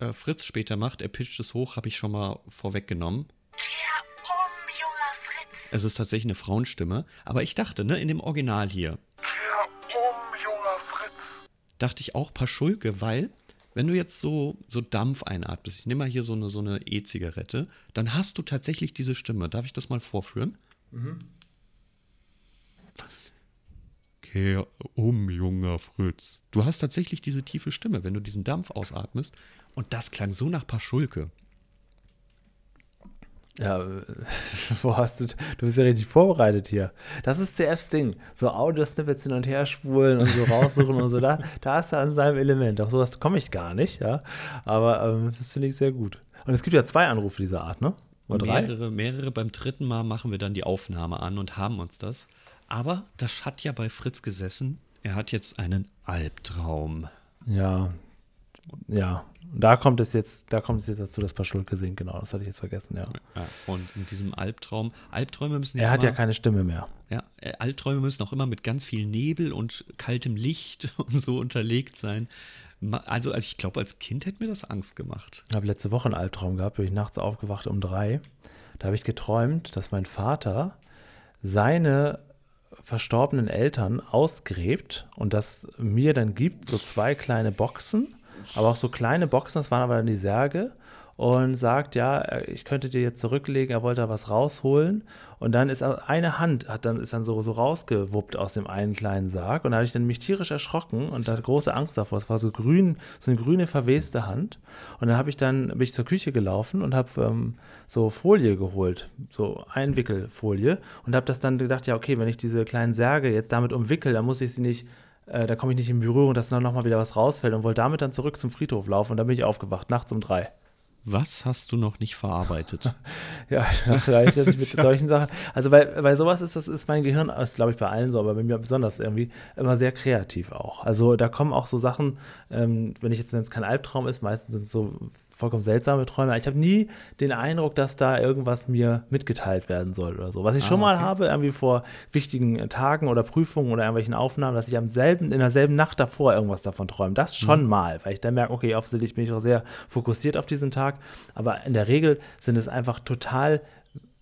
äh, Fritz später macht, er pitcht es hoch, habe ich schon mal vorweggenommen. Kehr um, junger Fritz. Es ist tatsächlich eine Frauenstimme, aber ich dachte, ne, in dem Original hier, Kehr um, junger Fritz. dachte ich auch Paschulke, weil, wenn du jetzt so, so Dampf einatmest, ich nehme mal hier so eine so eine E-Zigarette, dann hast du tatsächlich diese Stimme. Darf ich das mal vorführen? Kehr um, junger Fritz. Du hast tatsächlich diese tiefe Stimme, wenn du diesen Dampf ausatmest. Und das klang so nach Paschulke. Ja, wo hast du, du bist ja richtig vorbereitet hier. Das ist CFs Ding. So Audio-Snippets hin und her spulen und so raussuchen und so. Da, da ist er an seinem Element. Auf sowas komme ich gar nicht, ja. Aber ähm, das finde ich sehr gut. Und es gibt ja zwei Anrufe dieser Art, ne? Oder drei? Mehrere, mehrere. Beim dritten Mal machen wir dann die Aufnahme an und haben uns das. Aber das hat ja bei Fritz gesessen. Er hat jetzt einen Albtraum. Ja. Ja. Da kommt es jetzt, da kommt es jetzt dazu, dass Paschulke singt, genau. Das hatte ich jetzt vergessen, ja. Ja, und in diesem Albtraum, Albträume müssen ja Er hat immer, ja keine Stimme mehr. ja, äh, Albträume müssen auch immer mit ganz viel Nebel und kaltem Licht und so unterlegt sein. Also, also ich glaube, als Kind hätte mir das Angst gemacht. Ich habe letzte Woche einen Albtraum gehabt, bin ich nachts aufgewacht um drei. Da habe ich geträumt, dass mein Vater seine verstorbenen Eltern ausgräbt und das mir dann gibt, so zwei kleine Boxen, aber auch so kleine Boxen, das waren aber dann die Särge. Und sagt, ja, ich könnte dir jetzt zurücklegen, er wollte da was rausholen. Und dann ist eine Hand, hat dann, ist dann so, so rausgewuppt aus dem einen kleinen Sarg. Und da hatte ich dann mich tierisch erschrocken und hatte große Angst davor. Es war so grün, so eine grüne verweste Hand. Und dann habe ich dann, bin ich zur Küche gelaufen und habe ähm, so Folie geholt, so Einwickelfolie. Und habe das dann gedacht, ja okay, wenn ich diese kleinen Särge jetzt damit umwickel, dann muss ich sie nicht äh, da komme ich nicht in Berührung, dass dann nochmal wieder was rausfällt und wollte damit dann zurück zum Friedhof laufen und dann bin ich aufgewacht, nachts um drei. Was hast du noch nicht verarbeitet? Ja, vielleicht, dass ich mit solchen Sachen, also bei, bei sowas ist das ist mein Gehirn, das glaube ich bei allen so, aber bei mir besonders irgendwie immer sehr kreativ auch. Also da kommen auch so Sachen, ähm, wenn ich jetzt, wenn es kein Albtraum ist, meistens sind es so vollkommen seltsame Träume. Ich habe nie den Eindruck, dass da irgendwas mir mitgeteilt werden soll oder so. Was ich schon mal okay. habe, irgendwie vor wichtigen Tagen oder Prüfungen oder irgendwelchen Aufnahmen, dass ich am selben, in derselben Nacht davor irgendwas davon träume. Das schon mal, weil ich dann merke, okay, offensichtlich bin ich auch sehr fokussiert auf diesen Tag. Aber in der Regel sind es einfach total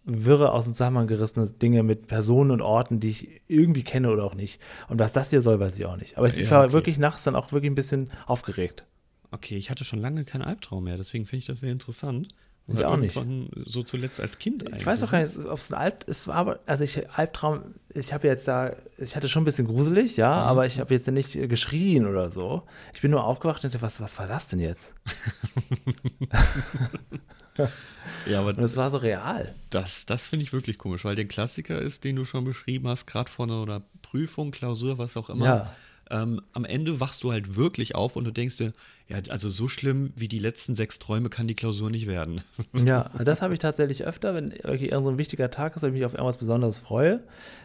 wirre, aus dem Zusammenhang gerissene Dinge mit Personen und Orten, die ich irgendwie kenne oder auch nicht. Und was das hier soll, weiß ich auch nicht. Aber ich Ja, war okay. wirklich nachts dann auch wirklich ein bisschen aufgeregt. Okay, ich hatte schon lange keinen Albtraum mehr, deswegen finde ich das sehr interessant. Ich auch nicht. So zuletzt als Kind eigentlich. Ich weiß auch gar nicht, ob es ein Alb ist, aber also ich Albtraum, ich habe jetzt da, ich hatte schon ein bisschen gruselig, ja, aber ich habe jetzt nicht äh, geschrien oder so. Ich bin nur aufgewacht und dachte, was, was war das denn jetzt? Ja, aber Und es war so real. das, das finde ich wirklich komisch, weil der Klassiker ist, den du schon beschrieben hast, gerade vor einer Prüfung, Klausur, was auch immer. Ja. Ähm, am Ende wachst du halt wirklich auf und du denkst dir, ja, also so schlimm wie die letzten sechs Träume kann die Klausur nicht werden. Ja, das habe ich tatsächlich öfter, wenn irgendwie irgend so ein wichtiger Tag ist, oder ich mich auf irgendwas Besonderes freue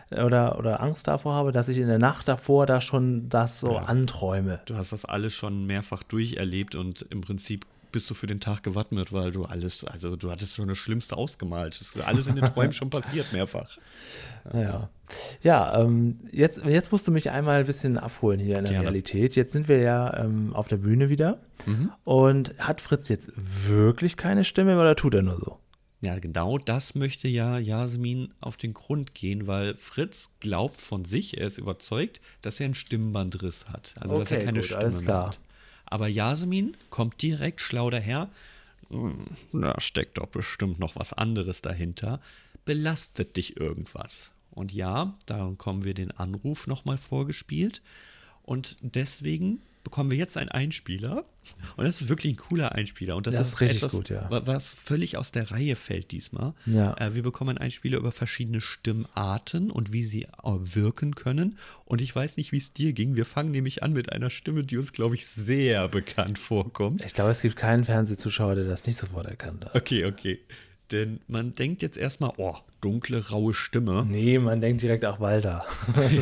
äh, oder, oder Angst davor habe, dass ich in der Nacht davor da schon das so anträume. Du hast das alles schon mehrfach durcherlebt und im Prinzip bist du für den Tag gewappnet, weil du alles, also du hattest schon das Schlimmste ausgemalt. Das ist alles in den Träumen schon passiert, mehrfach. Ja, ja ähm, jetzt, jetzt musst du mich einmal ein bisschen abholen hier in der Gerne. Realität. Jetzt sind wir ja ähm, auf der Bühne wieder. Und hat Fritz jetzt wirklich keine Stimme oder tut er nur so? Ja, genau das möchte ja Jasmin auf den Grund gehen, weil Fritz glaubt von sich, er ist überzeugt, dass er einen Stimmbandriss hat. Also, dass er Okay, keine gut, Stimme alles klar. hat. Aber Jasmin kommt direkt schlau daher. "Hm, Da steckt doch bestimmt noch was anderes dahinter. Belastet dich irgendwas? Und ja, darum kommen wir den Anruf nochmal vorgespielt. Und deswegen bekommen wir jetzt einen Einspieler. Und das ist wirklich ein cooler Einspieler. Und das, Das ist, ist richtig etwas, gut, ja. wa- was völlig aus der Reihe fällt diesmal. Ja. Äh, wir bekommen einen Einspieler über verschiedene Stimmarten und wie sie äh, wirken können. Und ich weiß nicht, wie es dir ging. Wir fangen nämlich an mit einer Stimme, die uns, glaube ich, sehr bekannt vorkommt. Ich glaube, es gibt keinen Fernsehzuschauer, der das nicht sofort erkannt hat. Okay, okay. Denn man denkt jetzt erstmal, oh, dunkle, raue Stimme. Nee, man denkt direkt genau. Ah, das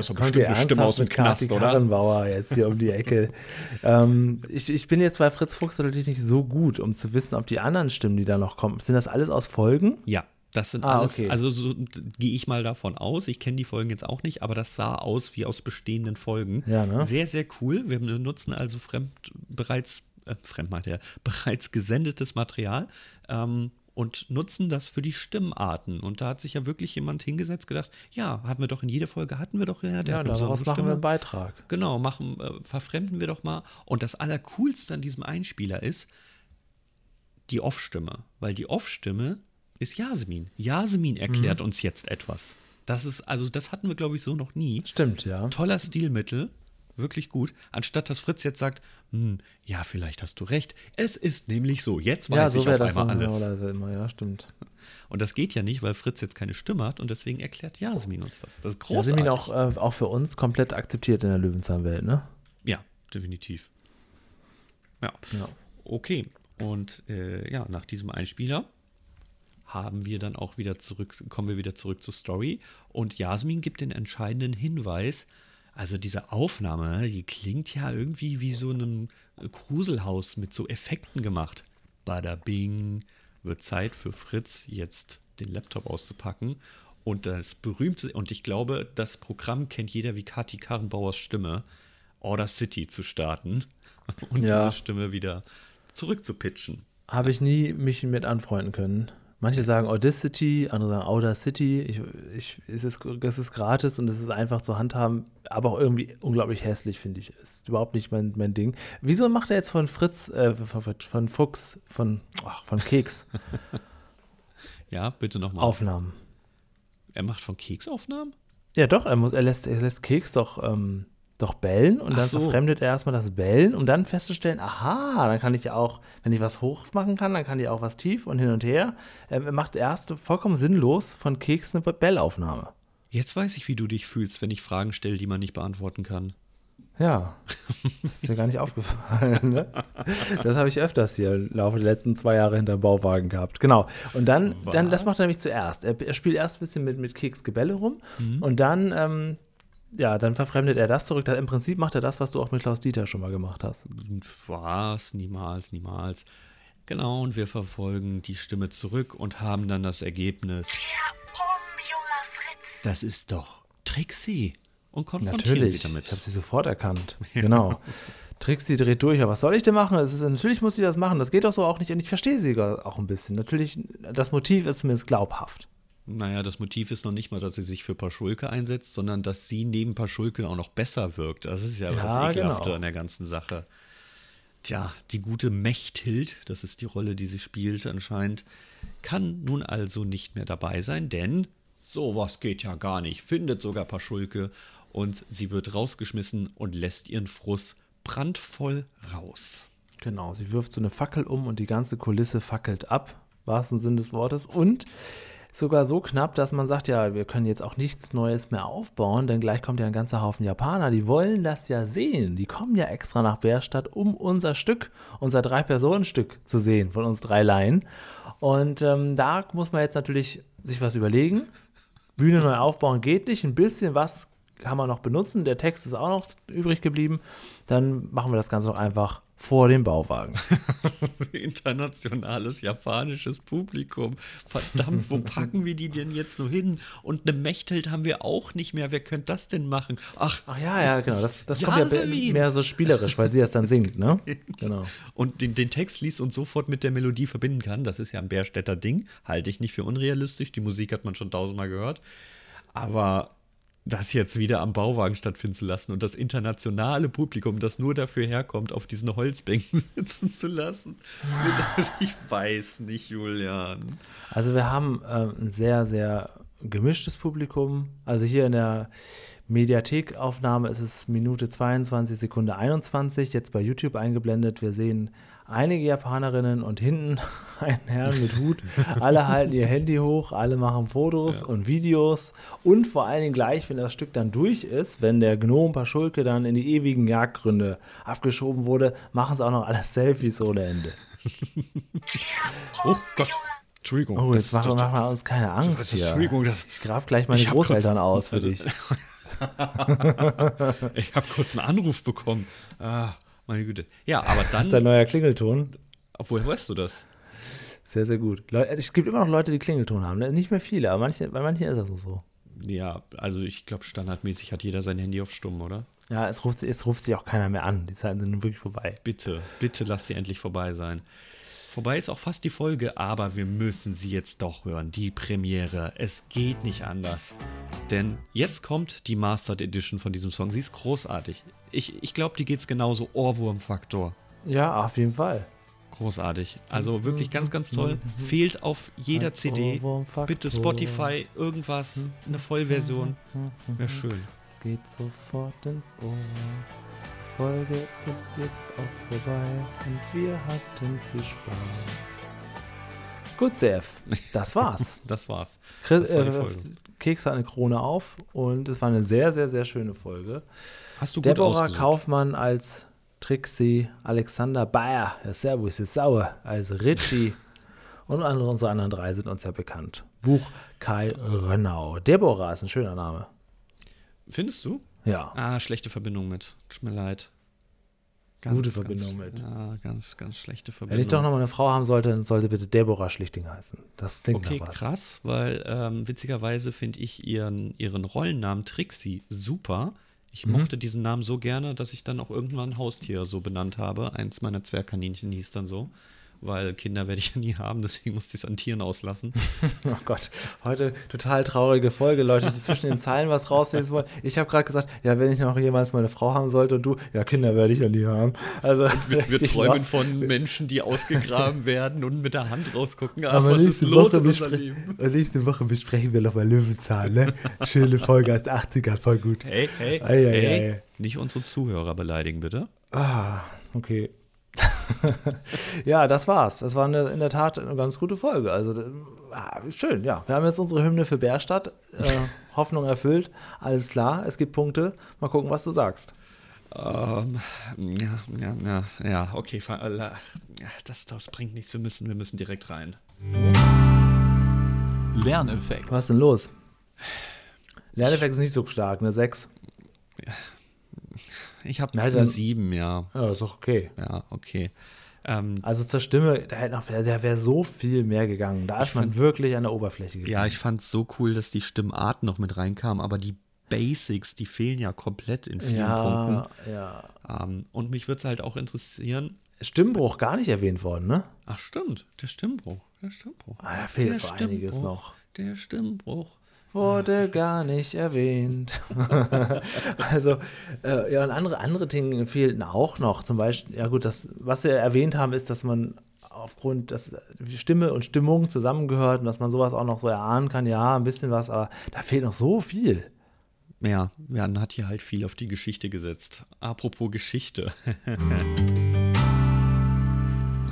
ist doch Kommt ihr bestimmt eine Stimme aus dem mit Kati Knast, oder? Karrenbauer jetzt hier um die Ecke. ähm, ich, ich bin jetzt bei Fritz Fuchs natürlich nicht so gut, um zu wissen, ob die anderen Stimmen, die da noch kommen, sind das alles aus Folgen? Ja, das sind Ah, alles, okay. also so gehe ich mal davon aus. Ich kenne die Folgen jetzt auch nicht, aber das sah aus wie aus bestehenden Folgen. Ja, ne? Sehr, sehr cool. Wir nutzen also fremd bereits, äh, Fremdmaterial, bereits gesendetes Material ähm, und nutzen das für die Stimmarten. Und da hat sich ja wirklich jemand hingesetzt, gedacht, ja, hatten wir doch in jeder Folge, hatten wir doch, ja, der Ja, daraus machen wir einen Beitrag. Genau, machen, äh, verfremden wir doch mal. Und das Allercoolste an diesem Einspieler ist die Off-Stimme. Weil die Off-Stimme ist Jasmin. Jasmin erklärt Mhm. uns jetzt etwas. Das ist, also das hatten wir, glaube ich, so noch nie. Stimmt, ja. Toller Stilmittel. Wirklich gut. Anstatt dass Fritz jetzt sagt, hm, ja, vielleicht hast du recht. Es ist nämlich so. Jetzt weiß Ja, so ich auf das einmal alles. oder so immer, ja, stimmt. Und das geht ja nicht, weil Fritz jetzt keine Stimme hat und deswegen erklärt Jasmin uns das. Das ist großartig. Jasmin auch, äh, auch für uns komplett akzeptiert in der Löwenzahnwelt, ne? Ja, definitiv. Ja. Ja. Okay. Und äh, ja, nach diesem Einspieler haben wir dann auch wieder zurück, kommen wir wieder zurück zur Story. Und Jasmin gibt den entscheidenden Hinweis. Also diese Aufnahme, die klingt ja irgendwie wie so ein Gruselhaus mit so Effekten gemacht. Bada bing, wird Zeit für Fritz jetzt den Laptop auszupacken. Und das berühmte, und ich glaube, das Programm kennt jeder wie Kati Karrenbauers Stimme, Order City zu starten und Ja. diese Stimme wieder zurückzupitchen. Habe ich nie mich mit anfreunden können. Manche sagen Audacity, andere sagen Audacity. Ich, ich, es, ist, es ist gratis und es ist einfach zu handhaben, aber auch irgendwie unglaublich hässlich, finde ich. Ist überhaupt nicht mein, mein Ding. Wieso macht er jetzt von Fritz, äh, von, von Fuchs, von, ach, von Keks Ja, bitte nochmal. Aufnahmen? Er macht von Keksaufnahmen? Ja, doch, er, muss, er, lässt, er lässt Keks doch, ähm, doch bellen und Ach dann so. verfremdet er erstmal das Bellen, um dann festzustellen, aha, dann kann ich ja auch, wenn ich was hoch machen kann, dann kann ich auch was tief und hin und her. Ähm, er macht erst vollkommen sinnlos von Keks eine Bellaufnahme. Jetzt weiß ich, wie du dich fühlst, wenn ich Fragen stelle, die man nicht beantworten kann. Ja, das ist dir gar nicht aufgefallen. Ne? Das habe ich öfters hier im Laufe der letzten zwei Jahre hinterm Bauwagen gehabt. Genau. Und dann, dann das macht er nämlich zuerst. Er, er spielt erst ein bisschen mit, mit Keks Gebälle rum und dann, ähm, ja, dann verfremdet er das zurück. Im Prinzip macht er das, was du auch mit Klaus Dieter schon mal gemacht hast. Was? Niemals, niemals. Genau, und wir verfolgen die Stimme zurück und haben dann das Ergebnis. Kehr um, junger Fritz. Das ist doch Trixie. Und konfrontieren Natürlich. sie damit. Ich habe sie sofort erkannt. Genau. Trixie dreht durch. Aber was soll ich denn machen? Es ist, natürlich muss ich das machen. Das geht doch so auch nicht. Und ich verstehe sie auch ein bisschen. Natürlich, das Motiv ist zumindest glaubhaft. Naja, das Motiv ist noch nicht mal, dass sie sich für Paschulke einsetzt, sondern dass sie neben Paschulke auch noch besser wirkt. Das ist ja, Ja, das Ekelhafte genau. an der ganzen Sache. Tja, die gute Mechthild, das ist die Rolle, die sie spielt anscheinend, kann nun also nicht mehr dabei sein, denn sowas geht ja gar nicht, findet sogar Paschulke und sie wird rausgeschmissen und lässt ihren Frust brandvoll raus. Genau, sie wirft so eine Fackel um und die ganze Kulisse fackelt ab, wahrsten Sinn des Wortes. Und sogar so knapp, dass man sagt, ja, wir können jetzt auch nichts Neues mehr aufbauen, denn gleich kommt ja ein ganzer Haufen Japaner, die wollen das ja sehen. Die kommen ja extra nach Bärstadt, um unser Stück, unser Drei-Personen-Stück zu sehen, von uns drei Laien. Und ähm, da muss man jetzt natürlich sich was überlegen. Bühne neu aufbauen geht nicht, ein bisschen was kann man noch benutzen, der Text ist auch noch übrig geblieben. Dann machen wir das Ganze doch einfach vor dem Bauwagen. Internationales japanisches Publikum. Verdammt, wo packen wir die denn jetzt nur hin? Und eine Mechthild haben wir auch nicht mehr. Wer könnte das denn machen? Ach, Ach ja, ja, genau. Das, das kommt ja mehr so spielerisch, weil sie das dann singt, ne? Genau. und den, den Text liest und sofort mit der Melodie verbinden kann. Das ist ja ein Bärstädter Ding. Halte ich nicht für unrealistisch. Die Musik hat man schon tausendmal gehört. Aber das jetzt wieder am Bauwagen stattfinden zu lassen und das internationale Publikum, das nur dafür herkommt, auf diesen Holzbänken sitzen zu lassen. Ich weiß nicht, Julian. Also wir haben ähm, ein sehr, sehr gemischtes Publikum. Also hier in der Mediathekaufnahme ist es Minute 22, Sekunde 21, jetzt bei YouTube eingeblendet. Wir sehen einige Japanerinnen und hinten einen Herrn mit Hut. Alle halten ihr Handy hoch, alle machen Fotos und Videos. Und vor allen Dingen gleich, wenn das Stück dann durch ist, wenn der Gnome Paschulke dann in die ewigen Jagdgründe abgeschoben wurde, machen sie auch noch alle Selfies ohne Ende. Oh Gott. Entschuldigung. Oh, das- jetzt machen das- mach mal uns keine Angst das- hier. Entschuldigung, das- ich grab gleich meine Großeltern aus für dich. Ich habe kurz einen Anruf bekommen. Ah, meine Güte. Ja, aber Das ist ein dann. neuer Klingelton. Woher weißt du das? Sehr, sehr gut. Es gibt immer noch Leute, die Klingelton haben. ne? Nicht mehr viele, aber manche, bei manchen ist das auch so. Ja, also ich glaube, standardmäßig hat jeder sein Handy auf Stumm, oder? Ja, es ruft, es ruft sich auch keiner mehr an. Die Zeiten sind nun wirklich vorbei. Bitte, bitte lass sie endlich vorbei sein. Vorbei ist auch fast die Folge, aber wir müssen sie jetzt doch hören. Die Premiere. Es geht nicht anders. Denn jetzt kommt die Mastered Edition von diesem Song. Sie ist großartig. Ich, ich glaube, die geht's genauso. Ohrwurm-Faktor. Ja, auf jeden Fall. Großartig. Also wirklich ganz, ganz toll. Fehlt auf jeder CD. Ohrwurmfaktor. Bitte Spotify, irgendwas, eine Vollversion. Wäre schön. Geht sofort ins Ohr. Folge ist jetzt auch vorbei und wir hatten viel Spaß. Gut, CF, das war's. Das war's. Chris, Das war äh. Keks hat eine Krone auf und es war eine sehr, sehr, sehr schöne Folge. Hast du gut Deborah. Kaufmann als Trixie, Alexander Bayer, ja, Servus, ist sauer, als Ritchie und andere, unsere anderen drei sind uns ja bekannt. Buch Kai Rönnau. Deborah ist ein schöner Name. Findest du? Ja. Ah, schlechte Verbindung mit. Tut mir leid. Gute Verbindung ganz, mit. Ja, ganz, ganz schlechte Verbindung. Wenn ich doch noch mal eine Frau haben sollte, dann sollte bitte Deborah Schlichting heißen. Das klingt Okay, nach was. krass, weil ähm, witzigerweise finde ich ihren, ihren Rollennamen Trixie super. Ich Mhm. mochte diesen Namen so gerne, dass ich dann auch irgendwann ein Haustier so benannt habe. Eins meiner Zwergkaninchen hieß dann so, weil Kinder werde ich ja nie haben, deswegen musste ich es an Tieren auslassen. Oh Gott, heute total traurige Folge, Leute, die zwischen den Zeilen was rauslesen wollen. Ich habe gerade gesagt, ja, wenn ich noch jemals meine Frau haben sollte und du, ja, Kinder werde ich ja nie haben. Also Wir, wir träumen lost. von Menschen, die ausgegraben werden und mit der Hand rausgucken. Ach, Aber was ist los Woche, in unserem Leben? und nächste Woche besprechen wir nochmal Löwenzahn, ne? Schöne Folge aus den 80ern, voll gut. Hey, hey, Ei, ei, hey. ei. Nicht unsere Zuhörer beleidigen, bitte. Ah, okay. ja, das war's. Das war eine, in der Tat eine ganz gute Folge. Also äh, ah, schön, ja. Wir haben jetzt unsere Hymne für Bärstadt. Äh, Hoffnung erfüllt. Alles klar, es gibt Punkte. Mal gucken, was du sagst. Ähm, ja, ja, ja, ja, okay, äh, ja, das, das bringt nichts. Wir müssen, wir müssen direkt rein. Lerneffekt. Was ist denn los? Lerneffekt ist nicht so stark, eine 6. Ich habe eine dann- 7, ja. Ja, das ist doch okay. Ja, okay. Ähm, Also zur Stimme, da hätte noch, da wäre so viel mehr gegangen. Da ist man wirklich an der Oberfläche gegangen. ja, ich fand es so cool, dass die Stimmart noch mit reinkam, aber die Basics, die fehlen ja komplett in vielen ja, Punkten. ja. Ähm, und mich würde es halt auch interessieren. Stimmbruch gar nicht erwähnt worden, ne? Ach, stimmt, der Stimmbruch. Der Stimmbruch. Ah, da fehlt der einiges noch. Der Stimmbruch. Wurde gar nicht erwähnt. also, äh, ja, und andere, andere Dinge fehlten auch noch. Zum Beispiel, ja gut, das, was wir erwähnt haben, ist, dass man aufgrund, dass Stimme und Stimmung zusammengehört und dass man sowas auch noch so erahnen kann, ja, ein bisschen was, aber da fehlt noch so viel. Ja, man hat hier halt viel auf die Geschichte gesetzt. Apropos Geschichte.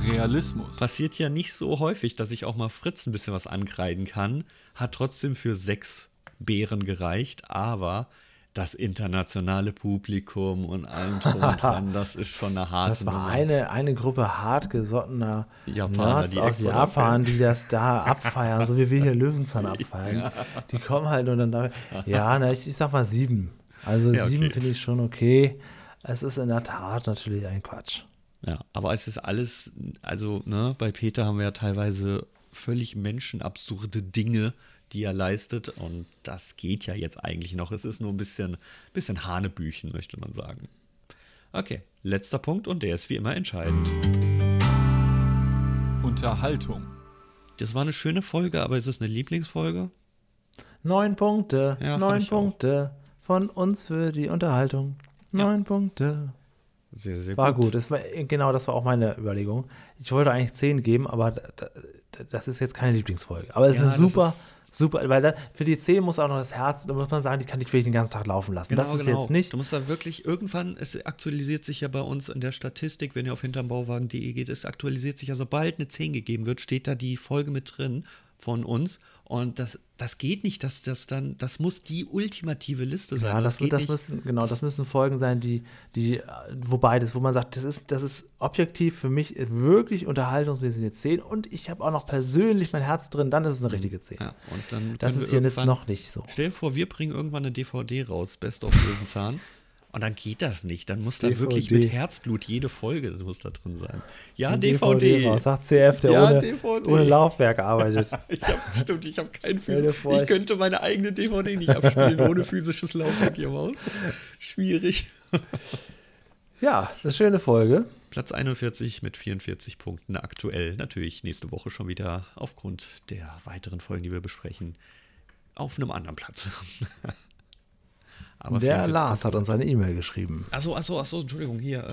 Realismus. Passiert ja nicht so häufig, dass ich auch mal Fritz ein bisschen was ankreiden kann. Hat trotzdem für sechs Bären gereicht, aber das internationale Publikum und allem drum und dran, das ist schon eine harte Das war Nummer. eine, eine Gruppe hartgesottener Japaner, Nerds die aus Japan, die das da abfeiern, so wie wir hier Löwenzahn abfeiern. Die kommen halt und dann da, ja, na, ich, ich sag mal sieben. Also Ja, sieben okay. finde ich schon okay. Es ist in der Tat natürlich ein Quatsch. Ja, aber es ist alles, also ne, bei Peter haben wir ja teilweise völlig menschenabsurde Dinge, die er leistet und das geht ja jetzt eigentlich noch. Es ist nur ein bisschen, bisschen Hanebüchen, möchte man sagen. Okay, letzter Punkt und der ist wie immer entscheidend. Unterhaltung. Das war eine schöne Folge, aber ist es eine Lieblingsfolge? Neun Punkte, Ja, neun ich auch. Punkte von uns für die Unterhaltung. Neun Punkte. Sehr, sehr War gut. gut. Das war, genau, das war auch meine Überlegung. Ich wollte eigentlich 10 geben, aber da, da, das ist jetzt keine Lieblingsfolge. Aber es Ja, ist super, ist- super, weil da, für die 10 muss auch noch das Herz, da muss man sagen, die kann ich wirklich den ganzen Tag laufen lassen. das ist jetzt nicht. Genau, Du musst da wirklich irgendwann, es aktualisiert sich ja bei uns in der Statistik, wenn ihr auf hintermbauwagen.de geht, es aktualisiert sich ja, sobald eine 10 gegeben wird, steht da die Folge mit drin von uns Und das, das geht nicht, dass das dann, das muss die ultimative Liste sein. Ja, das, das nicht. müssen, genau, das, müssen Folgen sein, die, die, wo beides, wo man sagt, das ist, das ist objektiv für mich wirklich unterhaltungsmäßig eine 10 und ich habe auch noch persönlich mein Herz drin, dann ist es eine richtige 10. Ja, und dann das ist hier jetzt noch nicht so. Stell dir vor, wir bringen irgendwann eine DVD raus, Best of Löwenzahn. Und dann geht das nicht. Dann muss da DVD. wirklich mit Herzblut jede Folge muss da drin sein. Ja, DVD. raus. Sagt CF, der Ja, ohne, DVD. ohne Laufwerk arbeitet. Ich hab, stimmt, ich habe kein physisches. Ich könnte meine eigene DVD nicht abspielen ohne physisches Laufwerk hier im Haus. Schwierig. Ja, das ist eine schöne Folge. Platz 41 mit 44 Punkten aktuell. Natürlich nächste Woche schon wieder aufgrund der weiteren Folgen, die wir besprechen, auf einem anderen Platz. Aber der 44 Lars hat uns eine E-Mail geschrieben. Achso, achso, achso, Entschuldigung, hier, äh,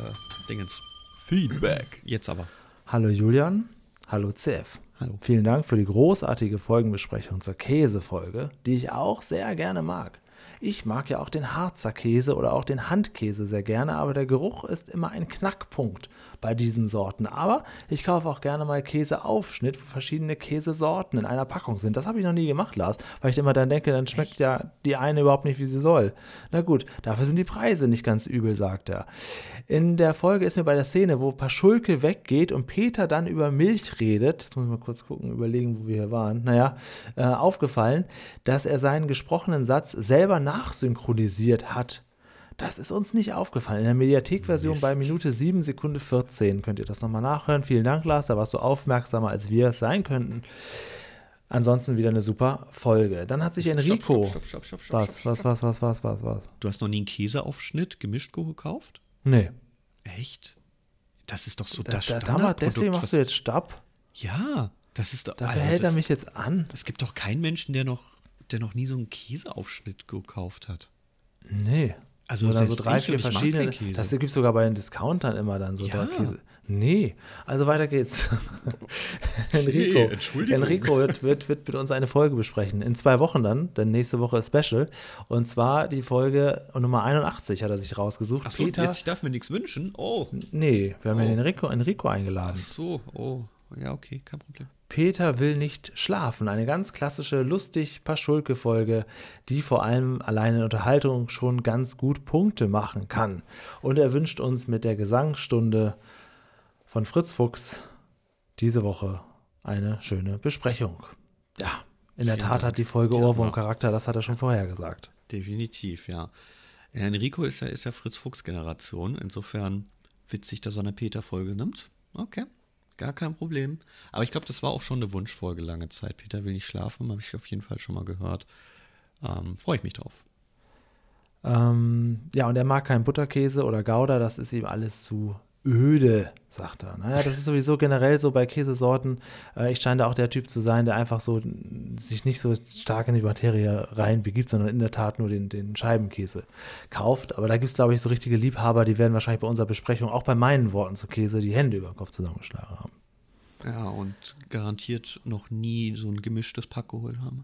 Dingens. Feedback. Jetzt aber. Hallo Julian, hallo CF. Hallo. Vielen Dank für die großartige Folgenbesprechung zur Käsefolge, die ich auch sehr gerne mag. Ich mag ja auch den Harzer Käse oder auch den Handkäse sehr gerne, aber der Geruch ist immer ein Knackpunkt bei diesen Sorten. Aber ich kaufe auch gerne mal Käseaufschnitt, wo verschiedene Käsesorten in einer Packung sind. Das habe ich noch nie gemacht, Lars, weil ich immer dann denke, dann schmeckt ja die eine überhaupt nicht, wie sie soll. Na gut, dafür sind die Preise nicht ganz übel, sagt er. In der Folge ist mir bei der Szene, wo Paschulke weggeht und Peter dann über Milch redet, jetzt muss ich mal kurz gucken, überlegen, wo wir hier waren, naja, äh, aufgefallen, dass er seinen gesprochenen Satz selber nachsynchronisiert hat. Das ist uns nicht aufgefallen. In der Mediathek-Version bei Minute 7 Sekunde 14 könnt ihr das nochmal nachhören. Vielen Dank, Lars, da warst du aufmerksamer, als wir es sein könnten. Ansonsten wieder eine super Folge. Dann hat sich Enrico. Stopp, stopp, stopp, stopp, stopp, Was, was, was, was, was, was, was? Du hast noch nie einen Käseaufschnitt gemischt gekauft? Nee. Echt? Das ist doch so Da, das da, da, Standardprodukt. deswegen machst du jetzt Stopp. Ja, das ist doch. Dafür also hält das, er mich jetzt an. Es gibt doch keinen Menschen, der noch, der noch nie so einen Käseaufschnitt gekauft hat. Nee. Also Oder so drei, vier verschiedene. Das gibt es sogar bei den Discountern immer dann so Ja. drei Käse. Nee. Also weiter geht's. Enrico, Entschuldigung. Enrico wird, wird, wird mit uns eine Folge besprechen. In zwei Wochen dann, denn nächste Woche ist Special. Und zwar die Folge Nummer 81 hat er sich rausgesucht. Achso, Peter. jetzt ich darf mir nichts wünschen. Oh. Nee, wir haben ja Oh. den Enrico, Enrico eingeladen. Ach so, oh. Ja, okay, kein Problem. Peter will nicht schlafen. Eine ganz klassische, lustig Paschulke-Folge, die vor allem alleine in Unterhaltung schon ganz gut Punkte machen kann. Und er wünscht uns mit der Gesangsstunde von Fritz Fuchs diese Woche eine schöne Besprechung. Ja, in der Vielen Tat Dank. hat die Folge. Ohrwurm-Charakter, das hat er schon vorher gesagt. Definitiv, ja. Enrico ist ja, ist ja Fritz-Fuchs-Generation. Insofern witzig, dass er eine Peter-Folge nimmt. Okay, gar kein Problem. Aber ich glaube, das war auch schon eine Wunschfolge lange Zeit. Peter will nicht schlafen, habe ich auf jeden Fall schon mal gehört. Ähm, Freue ich mich drauf. Ähm, ja, und er mag keinen Butterkäse oder Gouda, das ist ihm alles zu öde, sagt er. Naja, das ist sowieso generell so bei Käsesorten. Äh, ich scheine da auch der Typ zu sein, der einfach so sich nicht so stark in die Materie reinbegibt, sondern in der Tat nur den, den Scheibenkäse kauft. Aber da gibt es, glaube ich, so richtige Liebhaber, die werden wahrscheinlich bei unserer Besprechung, auch bei meinen Worten zu Käse, die Hände über den Kopf zusammengeschlagen haben. Ja, und garantiert noch nie so ein gemischtes Pack geholt haben.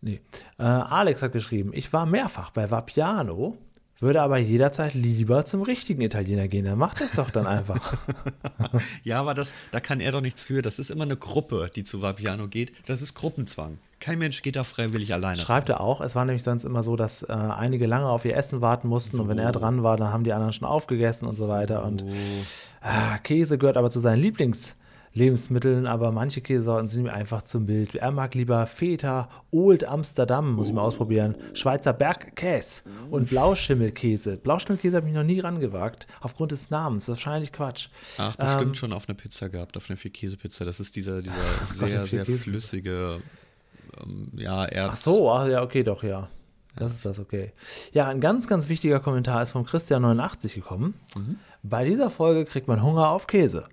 Nee. Äh, Alex hat geschrieben, ich war mehrfach bei Vapiano, würde aber jederzeit lieber zum richtigen Italiener gehen. Dann macht das doch dann einfach. Ja, aber das, da kann er doch nichts für. Das ist immer eine Gruppe, die zu Vapiano geht. Das ist Gruppenzwang. Kein Mensch geht da freiwillig alleine. Schreibt er auch. Es war nämlich sonst immer so, dass äh, einige lange auf ihr Essen warten mussten und wenn er dran war, dann haben die anderen schon aufgegessen und so weiter. Und ah, Käse gehört aber zu seinen Lieblingslebensmitteln, aber manche Käsesorten sind ihm einfach zu mild. Er mag lieber Feta, Old Amsterdam, muss ich mal ausprobieren, Schweizer Bergkäse und Blauschimmelkäse. Blauschimmelkäse habe ich noch nie rangewagt, aufgrund des Namens. Das ist wahrscheinlich Quatsch. Ach, bestimmt Ähm, schon auf einer Pizza gehabt, auf einer Vier-Käse-Pizza. Das ist dieser, dieser sehr, eine sehr flüssige, ähm, ja, Erd. Ach so, ach, ja, okay, doch, ja. Das ist das, okay. Ja, ein ganz, ganz wichtiger Kommentar ist vom Christian89 gekommen. Bei dieser Folge kriegt man Hunger auf Käse.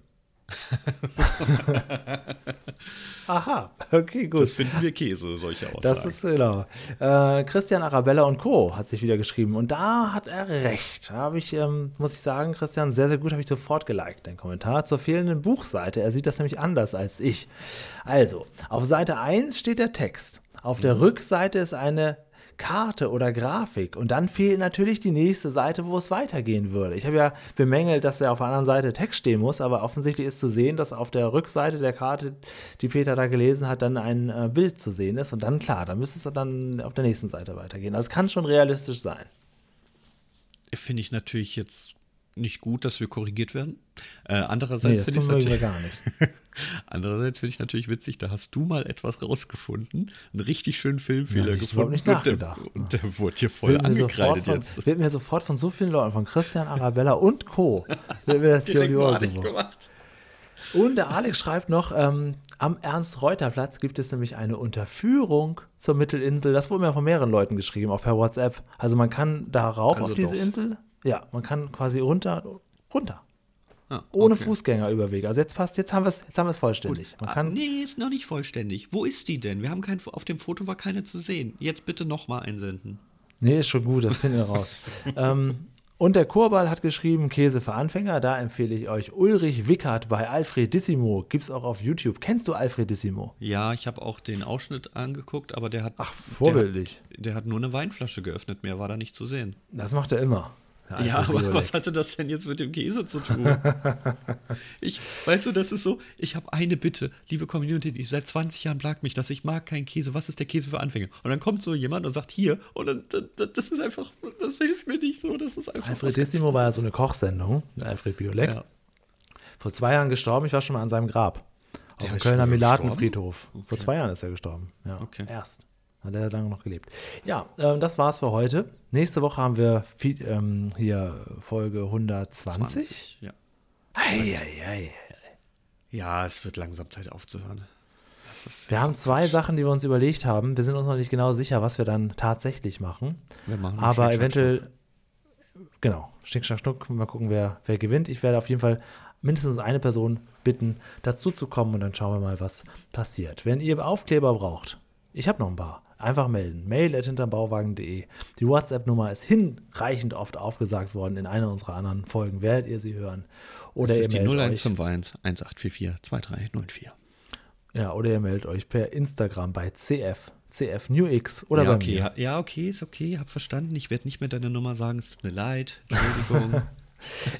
Aha, okay, gut. Das finden wir Käse, solche Aussagen. Das ist genau. Äh, Christian Arabella und Co. hat sich wieder geschrieben und da hat er recht. Da habe ich, ähm, muss ich sagen, Christian, sehr, sehr gut, habe ich sofort geliked, den Kommentar zur fehlenden Buchseite. Er sieht das nämlich anders als ich. Also, auf Seite 1 steht der Text. Auf der Rückseite ist eine Karte oder Grafik. Und dann fehlt natürlich die nächste Seite, wo es weitergehen würde. Ich habe ja bemängelt, dass ja auf der anderen Seite Text stehen muss, aber offensichtlich ist zu sehen, dass auf der Rückseite der Karte, die Peter da gelesen hat, dann ein äh, Bild zu sehen ist. Und dann, klar, dann müsste es dann auf der nächsten Seite weitergehen. Also es kann schon realistisch sein. Finde ich natürlich jetzt nicht gut, dass wir korrigiert werden. Äh, Nee, andererseits das finde ich natürlich, gar nicht. andererseits finde ich natürlich witzig, da hast du mal etwas rausgefunden, einen richtig schönen Filmfehler Ja, gefunden. nicht und, der, nachgedacht. und der wurde hier voll Wird angekreidet von, jetzt. wird mir sofort von so vielen Leuten, von Christian Arabella und Co. wird mir das hier gemacht. Und der Alex schreibt noch, ähm, am Ernst-Reuter-Platz gibt es nämlich eine Unterführung zur Mittelinsel. Das wurde mir von mehreren Leuten geschrieben, auch per WhatsApp. Also man kann da rauf Also auf diese doch. Insel. Ja, man kann quasi runter, runter. Ah, Ohne okay. Fußgängerüberweg. Also jetzt passt, jetzt haben wir es, jetzt haben wir es vollständig. Man Ah, kann, nee, ist noch nicht vollständig. Wo ist die denn? Wir haben kein, auf dem Foto war keine zu sehen. Jetzt bitte nochmal einsenden. Nee, ist schon gut, das finden wir raus. ähm, und der Kurball hat geschrieben, Käse für Anfänger. Da empfehle ich euch Ulrich Wickert bei Alfredissimo. Gibt's auch auf YouTube. Kennst du Alfredissimo? Ja, ich habe auch den Ausschnitt angeguckt, aber der hat. Ach, vorbildlich. Der hat, der hat nur eine Weinflasche geöffnet, mehr war da nicht zu sehen. Das macht er immer. Ja, Alfred aber Biolek. was hatte das denn jetzt mit dem Käse zu tun? ich, weißt du, das ist so, ich habe eine Bitte, liebe Community, die seit 20 Jahren plagt mich, dass ich mag keinen Käse. Was ist der Käse für Anfänger? Und dann kommt so jemand und sagt hier, und dann, das, ist einfach, das hilft mir nicht so, das ist einfach. Alfredissimo war ja so eine Kochsendung, Alfred Biolek. Ja. Vor zwei Jahren gestorben, ich war schon mal an seinem Grab. Auf dem Kölner Milatenfriedhof. gestorben? Vor zwei Jahren ist er gestorben. Ja, Okay. erst. Hat er lange noch gelebt. Ja, ähm, das war's für heute. Nächste Woche haben wir Feed, ähm, hier Folge 120. 20, ja. Ei, ei, ei. ja, es wird langsam Zeit aufzuhören. Wir haben zwei Quatsch. Sachen, die wir uns überlegt haben. Wir sind uns noch nicht genau sicher, was wir dann tatsächlich machen. Wir machen Aber Schnick, Schnack, eventuell, genau, Schnick, Schnack, Schnuck, mal gucken, wer, wer gewinnt. Ich werde auf jeden Fall mindestens eine Person bitten, dazu zu kommen und dann schauen wir mal, was passiert. Wenn ihr Aufkleber braucht, ich habe noch ein paar, einfach melden. Mail at hinterbauwagen.de. Die WhatsApp-Nummer ist hinreichend oft aufgesagt worden in einer unserer anderen Folgen. Werdet ihr sie hören? Oder Das ist die meldet euch. 0151 1844 2394. Ja, oder ihr meldet euch per Instagram bei CF, CF NewX oder ja, bei okay, mir. ja, ja, okay, ist okay, hab verstanden. Ich werde nicht mehr deine Nummer sagen, es tut mir leid. Entschuldigung.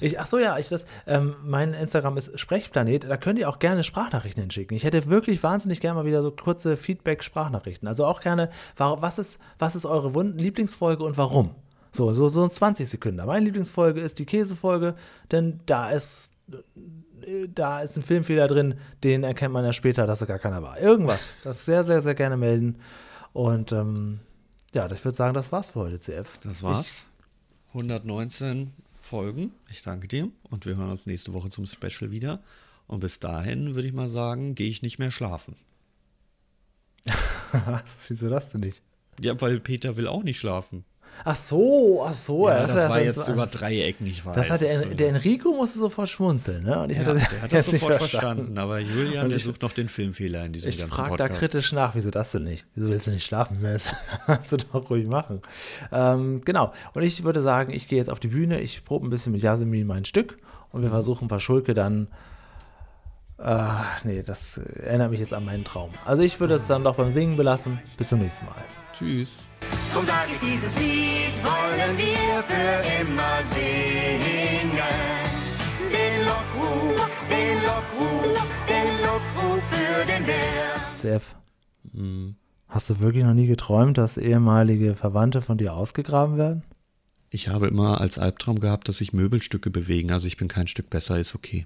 Ich, ach so, ja, ich das, ähm, mein Instagram ist Sprechplanet. Da könnt ihr auch gerne Sprachnachrichten hinschicken. Ich hätte wirklich wahnsinnig gerne mal wieder so kurze Feedback-Sprachnachrichten. Also auch gerne, wa- was ist, was ist eure Lieblingsfolge und warum? So, so, so 20 Sekunden. Meine Lieblingsfolge ist die Käsefolge, denn da ist, da ist ein Filmfehler drin, den erkennt man ja später, dass er gar keiner war. Irgendwas. Das sehr, sehr, sehr gerne melden. Und ähm, ja, ich würde sagen, das war's für heute, CF. Das war's. 119 Folgen. Ich danke dir und wir hören uns nächste Woche zum Special wieder. Und bis dahin würde ich mal sagen, gehe ich nicht mehr schlafen. Wieso das du nicht? Ja, weil Peter will auch nicht schlafen. Ach so, ach so. Ja, ist das ja war jetzt so- über Dreieck, nicht wahr? Das hat der, der Enrico musste sofort schmunzeln, ne? Und ich ja, hatte der hat das sofort verstanden. Aber Julian, der ich- sucht noch den Filmfehler in diesem Ich ganzen frage da Podcast. kritisch nach, wieso das denn nicht? Wieso willst du nicht schlafen? Das kannst du doch ruhig machen. Ähm, genau. Und ich würde sagen, ich gehe jetzt auf die Bühne, ich probe ein bisschen mit Jasmin mein Stück und wir versuchen bei Schulke dann. Äh, nee, das äh, erinnert mich jetzt an meinen Traum. Also ich würde es dann doch beim Singen belassen. Bis zum nächsten Mal. Tschüss. Drum sag ich, dieses Lied wollen wir für immer singen. Den Lockruf, den Lockruf, den Lockruf für den Bär. CF. Hast du wirklich noch nie geträumt, dass ehemalige Verwandte von dir ausgegraben werden? Ich habe immer als Albtraum gehabt, dass sich Möbelstücke bewegen. Also ich bin kein Stück besser, ist okay.